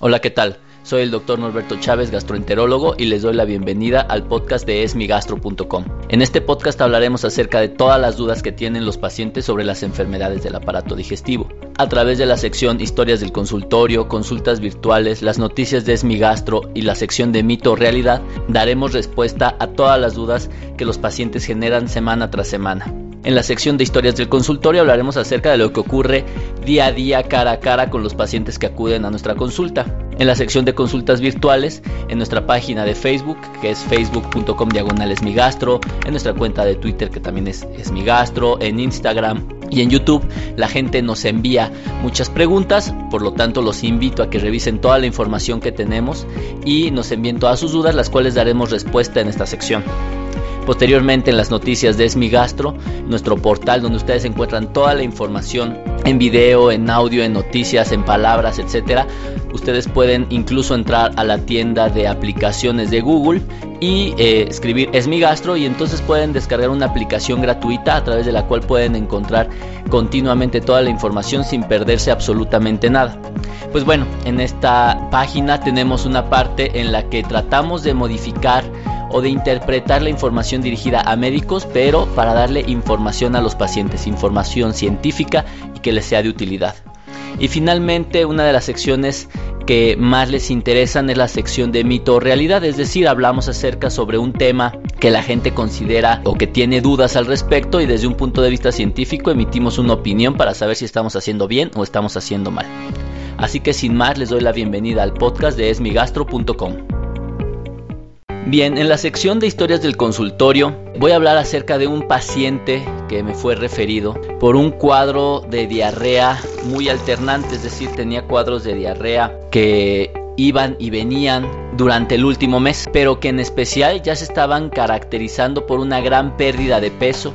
Hola, ¿qué tal? Soy el doctor Norberto Chávez, gastroenterólogo, y les doy la bienvenida al podcast de esmigastro.com. En este podcast hablaremos acerca de todas las dudas que tienen los pacientes sobre las enfermedades del aparato digestivo. A través de la sección Historias del consultorio, consultas virtuales, las noticias de Esmigastro y la sección de mito realidad, daremos respuesta a todas las dudas que los pacientes generan semana tras semana. En la sección de historias del consultorio hablaremos acerca de lo que ocurre día a día cara a cara con los pacientes que acuden a nuestra consulta. En la sección de consultas virtuales, en nuestra página de Facebook, que es facebook.com diagonal esmigastro, en nuestra cuenta de Twitter, que también es esmigastro, en Instagram y en YouTube, la gente nos envía muchas preguntas, por lo tanto los invito a que revisen toda la información que tenemos y nos envíen todas sus dudas, las cuales daremos respuesta en esta sección. Posteriormente en las noticias de Esmigastro, nuestro portal donde ustedes encuentran toda la información en video, en audio, en noticias, en palabras, etcétera. Ustedes pueden incluso entrar a la tienda de aplicaciones de Google y eh, escribir Esmigastro y entonces pueden descargar una aplicación gratuita a través de la cual pueden encontrar continuamente toda la información sin perderse absolutamente nada. Pues bueno, en esta página tenemos una parte en la que tratamos de modificar o de interpretar la información dirigida a médicos, pero para darle información a los pacientes, información científica y que les sea de utilidad. Y finalmente, una de las secciones que más les interesan es la sección de mito o realidad, es decir, hablamos acerca sobre un tema que la gente considera o que tiene dudas al respecto y desde un punto de vista científico emitimos una opinión para saber si estamos haciendo bien o estamos haciendo mal. Así que sin más les doy la bienvenida al podcast de esmigastro.com. Bien, en la sección de historias del consultorio voy a hablar acerca de un paciente que me fue referido por un cuadro de diarrea muy alternante, es decir, tenía cuadros de diarrea que iban y venían durante el último mes, pero que en especial ya se estaban caracterizando por una gran pérdida de peso,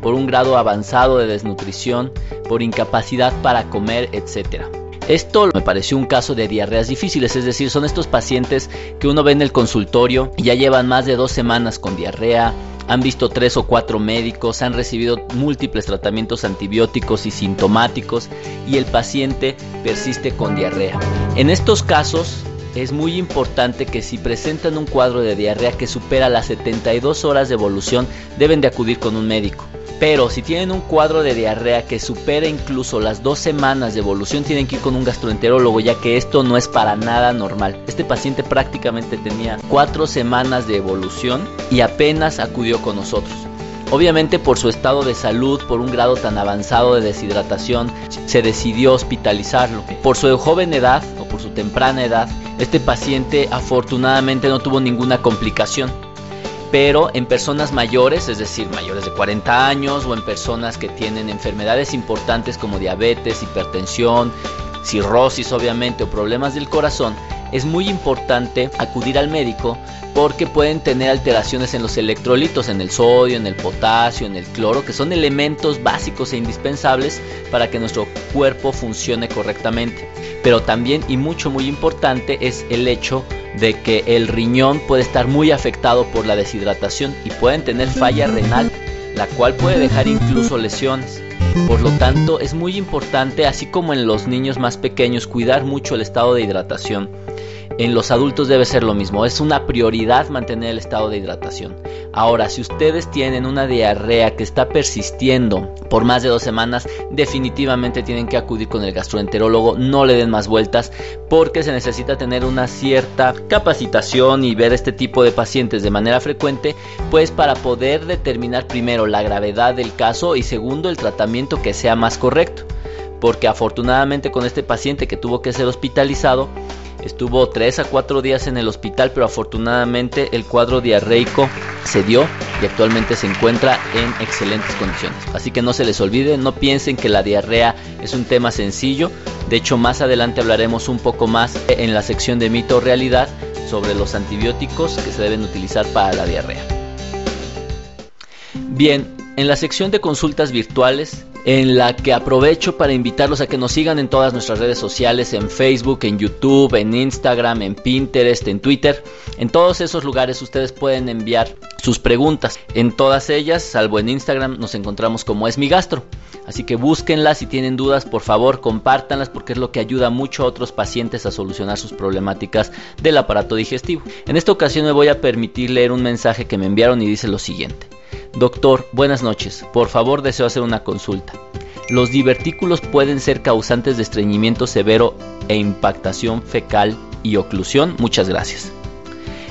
por un grado avanzado de desnutrición, por incapacidad para comer, etcétera. Esto me pareció un caso de diarreas difíciles, es decir, son estos pacientes que uno ve en el consultorio y ya llevan más de dos semanas con diarrea, han visto tres o cuatro médicos, han recibido múltiples tratamientos antibióticos y sintomáticos y el paciente persiste con diarrea. En estos casos es muy importante que si presentan un cuadro de diarrea que supera las 72 horas de evolución deben de acudir con un médico. Pero si tienen un cuadro de diarrea que supera incluso las dos semanas de evolución, tienen que ir con un gastroenterólogo, ya que esto no es para nada normal. Este paciente prácticamente tenía cuatro semanas de evolución y apenas acudió con nosotros. Obviamente por su estado de salud, por un grado tan avanzado de deshidratación, se decidió hospitalizarlo. Por su joven edad o por su temprana edad, este paciente afortunadamente no tuvo ninguna complicación pero en personas mayores, es decir, mayores de 40 años o en personas que tienen enfermedades importantes como diabetes, hipertensión, cirrosis obviamente o problemas del corazón, es muy importante acudir al médico porque pueden tener alteraciones en los electrolitos, en el sodio, en el potasio, en el cloro, que son elementos básicos e indispensables para que nuestro cuerpo funcione correctamente. Pero también y mucho muy importante es el hecho de que el riñón puede estar muy afectado por la deshidratación y pueden tener falla renal, la cual puede dejar incluso lesiones. Por lo tanto, es muy importante, así como en los niños más pequeños, cuidar mucho el estado de hidratación en los adultos debe ser lo mismo. Es una prioridad mantener el estado de hidratación. Ahora, si ustedes tienen una diarrea que está persistiendo por más de dos semanas, definitivamente tienen que acudir con el gastroenterólogo. No le den más vueltas porque se necesita tener una cierta capacitación y ver este tipo de pacientes de manera frecuente, pues para poder determinar primero la gravedad del caso y segundo el tratamiento que sea más correcto. Porque afortunadamente con este paciente que tuvo que ser hospitalizado, Estuvo 3 a 4 días en el hospital, pero afortunadamente el cuadro diarreico se dio y actualmente se encuentra en excelentes condiciones. Así que no se les olvide, no piensen que la diarrea es un tema sencillo. De hecho, más adelante hablaremos un poco más en la sección de mito o realidad sobre los antibióticos que se deben utilizar para la diarrea. Bien, en la sección de consultas virtuales en la que aprovecho para invitarlos a que nos sigan en todas nuestras redes sociales, en Facebook, en YouTube, en Instagram, en Pinterest, en Twitter. En todos esos lugares ustedes pueden enviar sus preguntas. En todas ellas, salvo en Instagram, nos encontramos como es mi gastro. Así que búsquenlas si tienen dudas, por favor, compártanlas porque es lo que ayuda mucho a otros pacientes a solucionar sus problemáticas del aparato digestivo. En esta ocasión me voy a permitir leer un mensaje que me enviaron y dice lo siguiente. Doctor, buenas noches. Por favor, deseo hacer una consulta. Los divertículos pueden ser causantes de estreñimiento severo e impactación fecal y oclusión. Muchas gracias.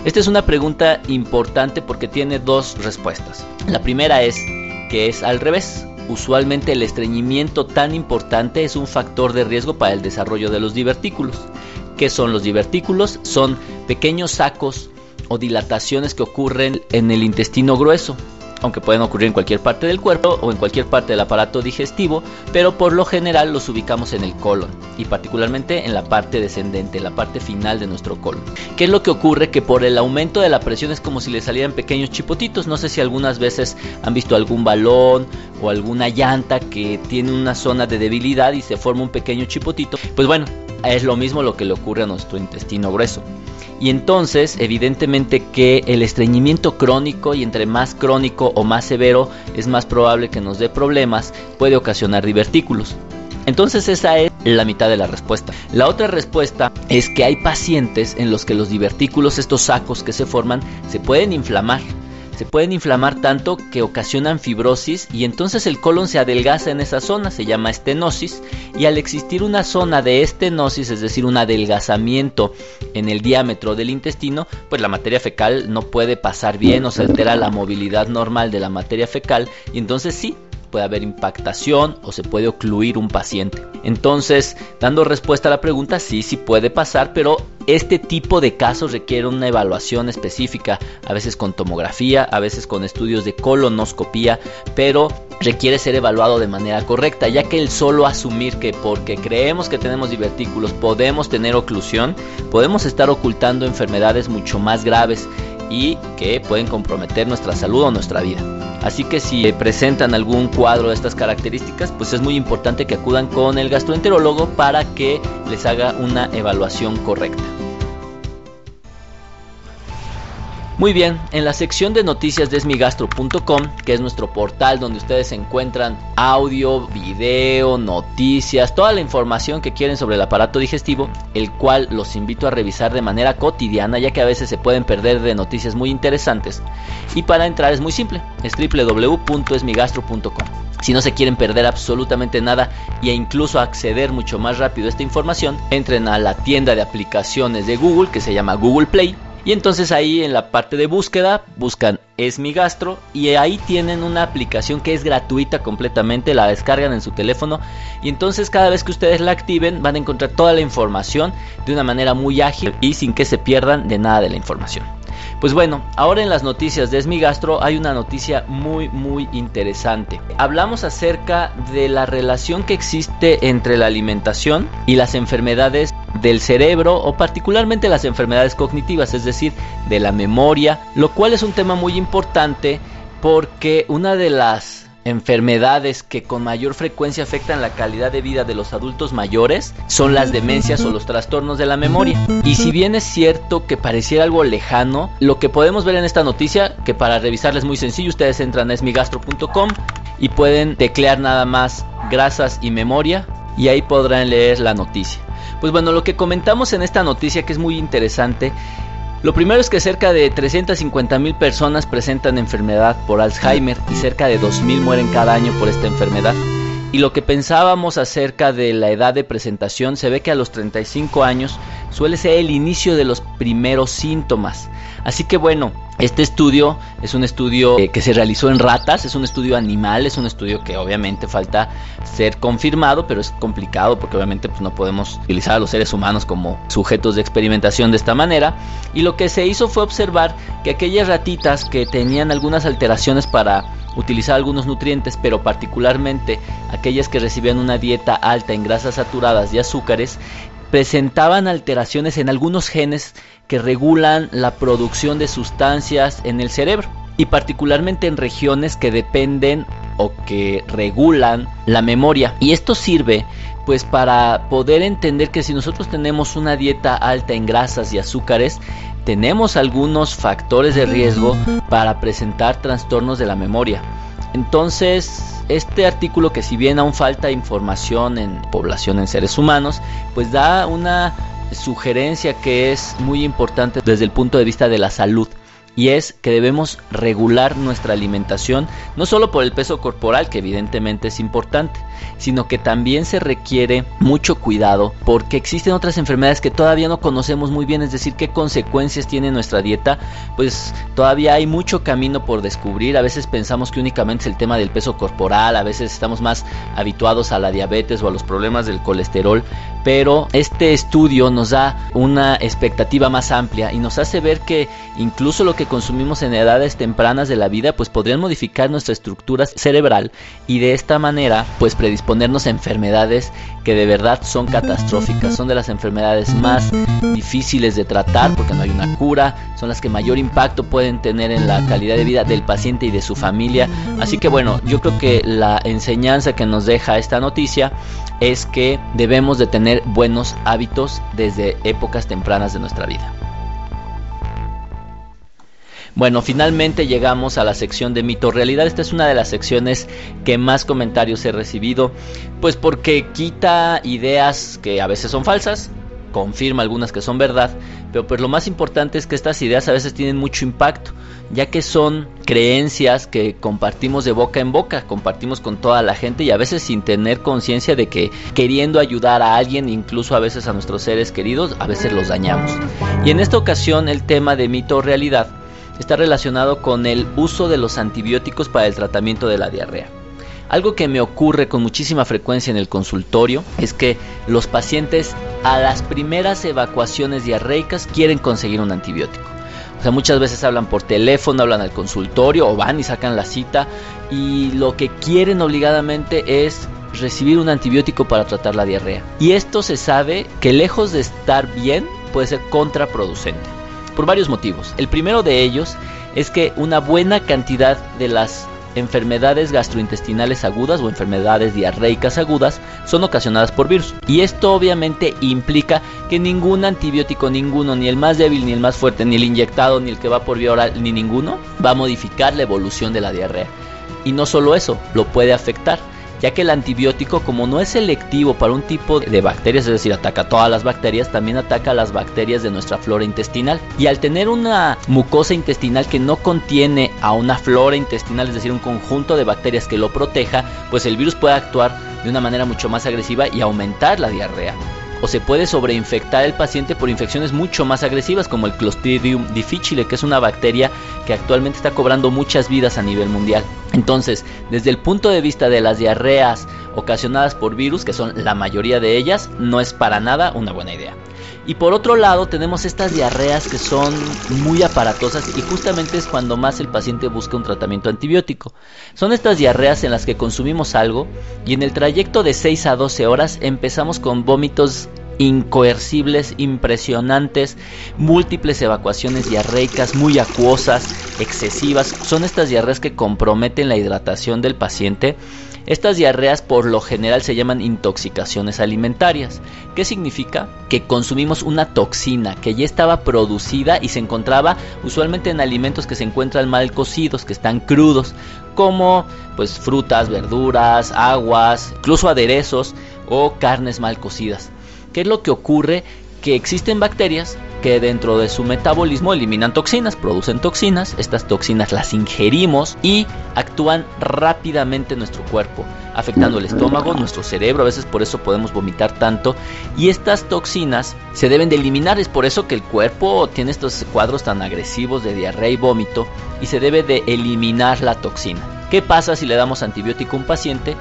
Esta es una pregunta importante porque tiene dos respuestas. La primera es que es al revés. Usualmente el estreñimiento tan importante es un factor de riesgo para el desarrollo de los divertículos. ¿Qué son los divertículos? Son pequeños sacos o dilataciones que ocurren en el intestino grueso aunque pueden ocurrir en cualquier parte del cuerpo o en cualquier parte del aparato digestivo, pero por lo general los ubicamos en el colon y particularmente en la parte descendente, la parte final de nuestro colon. ¿Qué es lo que ocurre? Que por el aumento de la presión es como si le salieran pequeños chipotitos. No sé si algunas veces han visto algún balón o alguna llanta que tiene una zona de debilidad y se forma un pequeño chipotito. Pues bueno, es lo mismo lo que le ocurre a nuestro intestino grueso. Y entonces, evidentemente que el estreñimiento crónico, y entre más crónico o más severo, es más probable que nos dé problemas, puede ocasionar divertículos. Entonces esa es la mitad de la respuesta. La otra respuesta es que hay pacientes en los que los divertículos, estos sacos que se forman, se pueden inflamar se pueden inflamar tanto que ocasionan fibrosis y entonces el colon se adelgaza en esa zona, se llama estenosis, y al existir una zona de estenosis, es decir, un adelgazamiento en el diámetro del intestino, pues la materia fecal no puede pasar bien o se altera la movilidad normal de la materia fecal y entonces sí, puede haber impactación o se puede ocluir un paciente. Entonces, dando respuesta a la pregunta, sí, sí puede pasar, pero este tipo de casos requiere una evaluación específica, a veces con tomografía, a veces con estudios de colonoscopía, pero requiere ser evaluado de manera correcta, ya que el solo asumir que porque creemos que tenemos divertículos podemos tener oclusión, podemos estar ocultando enfermedades mucho más graves y que pueden comprometer nuestra salud o nuestra vida. Así que si presentan algún cuadro de estas características, pues es muy importante que acudan con el gastroenterólogo para que les haga una evaluación correcta. Muy bien, en la sección de noticias de esmigastro.com, que es nuestro portal donde ustedes encuentran audio, video, noticias, toda la información que quieren sobre el aparato digestivo, el cual los invito a revisar de manera cotidiana, ya que a veces se pueden perder de noticias muy interesantes. Y para entrar es muy simple, es www.esmigastro.com. Si no se quieren perder absolutamente nada e incluso acceder mucho más rápido a esta información, entren a la tienda de aplicaciones de Google que se llama Google Play y entonces ahí en la parte de búsqueda buscan Es mi y ahí tienen una aplicación que es gratuita completamente, la descargan en su teléfono y entonces cada vez que ustedes la activen van a encontrar toda la información de una manera muy ágil y sin que se pierdan de nada de la información. Pues bueno, ahora en las noticias de Esmigastro hay una noticia muy muy interesante. Hablamos acerca de la relación que existe entre la alimentación y las enfermedades del cerebro o particularmente las enfermedades cognitivas, es decir, de la memoria, lo cual es un tema muy importante porque una de las enfermedades que con mayor frecuencia afectan la calidad de vida de los adultos mayores son las demencias o los trastornos de la memoria. Y si bien es cierto que pareciera algo lejano, lo que podemos ver en esta noticia, que para revisarla es muy sencillo, ustedes entran a esmigastro.com y pueden teclear nada más grasas y memoria y ahí podrán leer la noticia. Pues bueno, lo que comentamos en esta noticia que es muy interesante, lo primero es que cerca de 350 mil personas presentan enfermedad por Alzheimer y cerca de 2 mil mueren cada año por esta enfermedad. Y lo que pensábamos acerca de la edad de presentación se ve que a los 35 años suele ser el inicio de los primeros síntomas. Así que bueno, este estudio es un estudio eh, que se realizó en ratas, es un estudio animal, es un estudio que obviamente falta ser confirmado, pero es complicado porque obviamente pues, no podemos utilizar a los seres humanos como sujetos de experimentación de esta manera. Y lo que se hizo fue observar que aquellas ratitas que tenían algunas alteraciones para utilizar algunos nutrientes, pero particularmente aquellas que recibían una dieta alta en grasas saturadas y azúcares, presentaban alteraciones en algunos genes que regulan la producción de sustancias en el cerebro y particularmente en regiones que dependen o que regulan la memoria. Y esto sirve pues para poder entender que si nosotros tenemos una dieta alta en grasas y azúcares, tenemos algunos factores de riesgo para presentar trastornos de la memoria. Entonces, este artículo que si bien aún falta información en población en seres humanos, pues da una sugerencia que es muy importante desde el punto de vista de la salud y es que debemos regular nuestra alimentación no solo por el peso corporal que evidentemente es importante sino que también se requiere mucho cuidado porque existen otras enfermedades que todavía no conocemos muy bien es decir qué consecuencias tiene nuestra dieta pues todavía hay mucho camino por descubrir a veces pensamos que únicamente es el tema del peso corporal a veces estamos más habituados a la diabetes o a los problemas del colesterol pero este estudio nos da una expectativa más amplia y nos hace ver que incluso lo que consumimos en edades tempranas de la vida pues podrían modificar nuestra estructura cerebral y de esta manera pues predisponernos a enfermedades que de verdad son catastróficas, son de las enfermedades más difíciles de tratar porque no hay una cura, son las que mayor impacto pueden tener en la calidad de vida del paciente y de su familia. Así que bueno, yo creo que la enseñanza que nos deja esta noticia es que debemos de tener buenos hábitos desde épocas tempranas de nuestra vida. Bueno, finalmente llegamos a la sección de mito realidad. Esta es una de las secciones que más comentarios he recibido, pues porque quita ideas que a veces son falsas, confirma algunas que son verdad, pero pues lo más importante es que estas ideas a veces tienen mucho impacto, ya que son creencias que compartimos de boca en boca, compartimos con toda la gente y a veces sin tener conciencia de que queriendo ayudar a alguien, incluso a veces a nuestros seres queridos, a veces los dañamos. Y en esta ocasión el tema de mito o realidad está relacionado con el uso de los antibióticos para el tratamiento de la diarrea. Algo que me ocurre con muchísima frecuencia en el consultorio es que los pacientes a las primeras evacuaciones diarreicas quieren conseguir un antibiótico. O sea, muchas veces hablan por teléfono, hablan al consultorio o van y sacan la cita y lo que quieren obligadamente es recibir un antibiótico para tratar la diarrea. Y esto se sabe que lejos de estar bien puede ser contraproducente por varios motivos. El primero de ellos es que una buena cantidad de las enfermedades gastrointestinales agudas o enfermedades diarreicas agudas son ocasionadas por virus. Y esto obviamente implica que ningún antibiótico, ninguno, ni el más débil, ni el más fuerte, ni el inyectado, ni el que va por vía oral, ni ninguno, va a modificar la evolución de la diarrea. Y no solo eso, lo puede afectar ya que el antibiótico como no es selectivo para un tipo de bacterias, es decir, ataca todas las bacterias, también ataca las bacterias de nuestra flora intestinal. Y al tener una mucosa intestinal que no contiene a una flora intestinal, es decir, un conjunto de bacterias que lo proteja, pues el virus puede actuar de una manera mucho más agresiva y aumentar la diarrea o se puede sobreinfectar el paciente por infecciones mucho más agresivas como el Clostridium difficile, que es una bacteria que actualmente está cobrando muchas vidas a nivel mundial. Entonces, desde el punto de vista de las diarreas ocasionadas por virus, que son la mayoría de ellas, no es para nada una buena idea. Y por otro lado tenemos estas diarreas que son muy aparatosas y justamente es cuando más el paciente busca un tratamiento antibiótico. Son estas diarreas en las que consumimos algo y en el trayecto de 6 a 12 horas empezamos con vómitos incoercibles, impresionantes, múltiples evacuaciones diarreicas muy acuosas, excesivas. Son estas diarreas que comprometen la hidratación del paciente estas diarreas por lo general se llaman intoxicaciones alimentarias. ¿Qué significa? Que consumimos una toxina que ya estaba producida y se encontraba usualmente en alimentos que se encuentran mal cocidos, que están crudos, como pues frutas, verduras, aguas, incluso aderezos o carnes mal cocidas. ¿Qué es lo que ocurre? Que existen bacterias que dentro de su metabolismo eliminan toxinas, producen toxinas, estas toxinas las ingerimos y actúan rápidamente en nuestro cuerpo, afectando el estómago, nuestro cerebro, a veces por eso podemos vomitar tanto y estas toxinas se deben de eliminar, es por eso que el cuerpo tiene estos cuadros tan agresivos de diarrea y vómito y se debe de eliminar la toxina. ¿Qué pasa si le damos antibiótico a un paciente?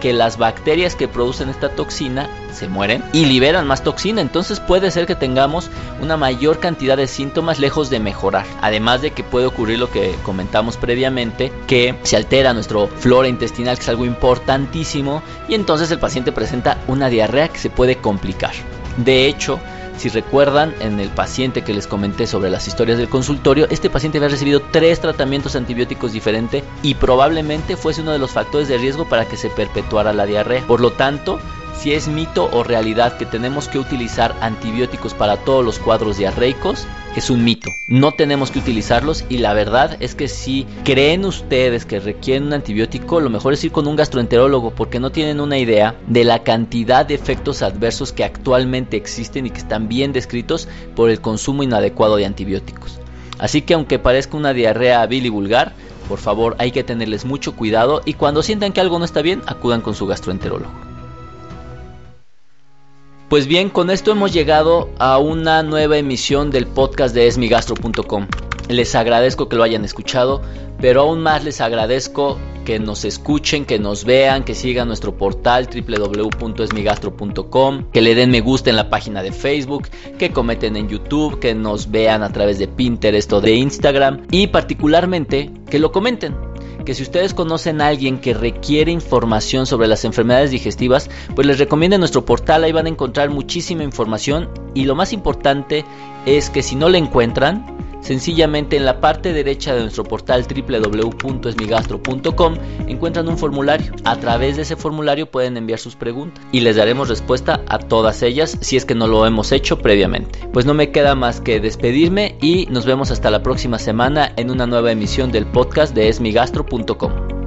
Que las bacterias que producen esta toxina se mueren y liberan más toxina. Entonces puede ser que tengamos una mayor cantidad de síntomas lejos de mejorar. Además de que puede ocurrir lo que comentamos previamente, que se altera nuestro flora intestinal, que es algo importantísimo, y entonces el paciente presenta una diarrea que se puede complicar. De hecho, Si recuerdan, en el paciente que les comenté sobre las historias del consultorio, este paciente había recibido tres tratamientos antibióticos diferentes y probablemente fuese uno de los factores de riesgo para que se perpetuara la diarrea. Por lo tanto, si es mito o realidad que tenemos que utilizar antibióticos para todos los cuadros diarreicos, es un mito. No tenemos que utilizarlos y la verdad es que si creen ustedes que requieren un antibiótico, lo mejor es ir con un gastroenterólogo porque no tienen una idea de la cantidad de efectos adversos que actualmente existen y que están bien descritos por el consumo inadecuado de antibióticos. Así que aunque parezca una diarrea vil y vulgar, por favor hay que tenerles mucho cuidado y cuando sientan que algo no está bien, acudan con su gastroenterólogo. Pues bien, con esto hemos llegado a una nueva emisión del podcast de esmigastro.com. Les agradezco que lo hayan escuchado, pero aún más les agradezco que nos escuchen, que nos vean, que sigan nuestro portal www.esmigastro.com, que le den me gusta en la página de Facebook, que cometen en YouTube, que nos vean a través de Pinterest o de Instagram y particularmente que lo comenten que si ustedes conocen a alguien que requiere información sobre las enfermedades digestivas, pues les recomiendo nuestro portal, ahí van a encontrar muchísima información. Y lo más importante es que si no la encuentran, sencillamente en la parte derecha de nuestro portal www.esmigastro.com encuentran un formulario. A través de ese formulario pueden enviar sus preguntas y les daremos respuesta a todas ellas si es que no lo hemos hecho previamente. Pues no me queda más que despedirme y nos vemos hasta la próxima semana en una nueva emisión del podcast de esmigastro.com.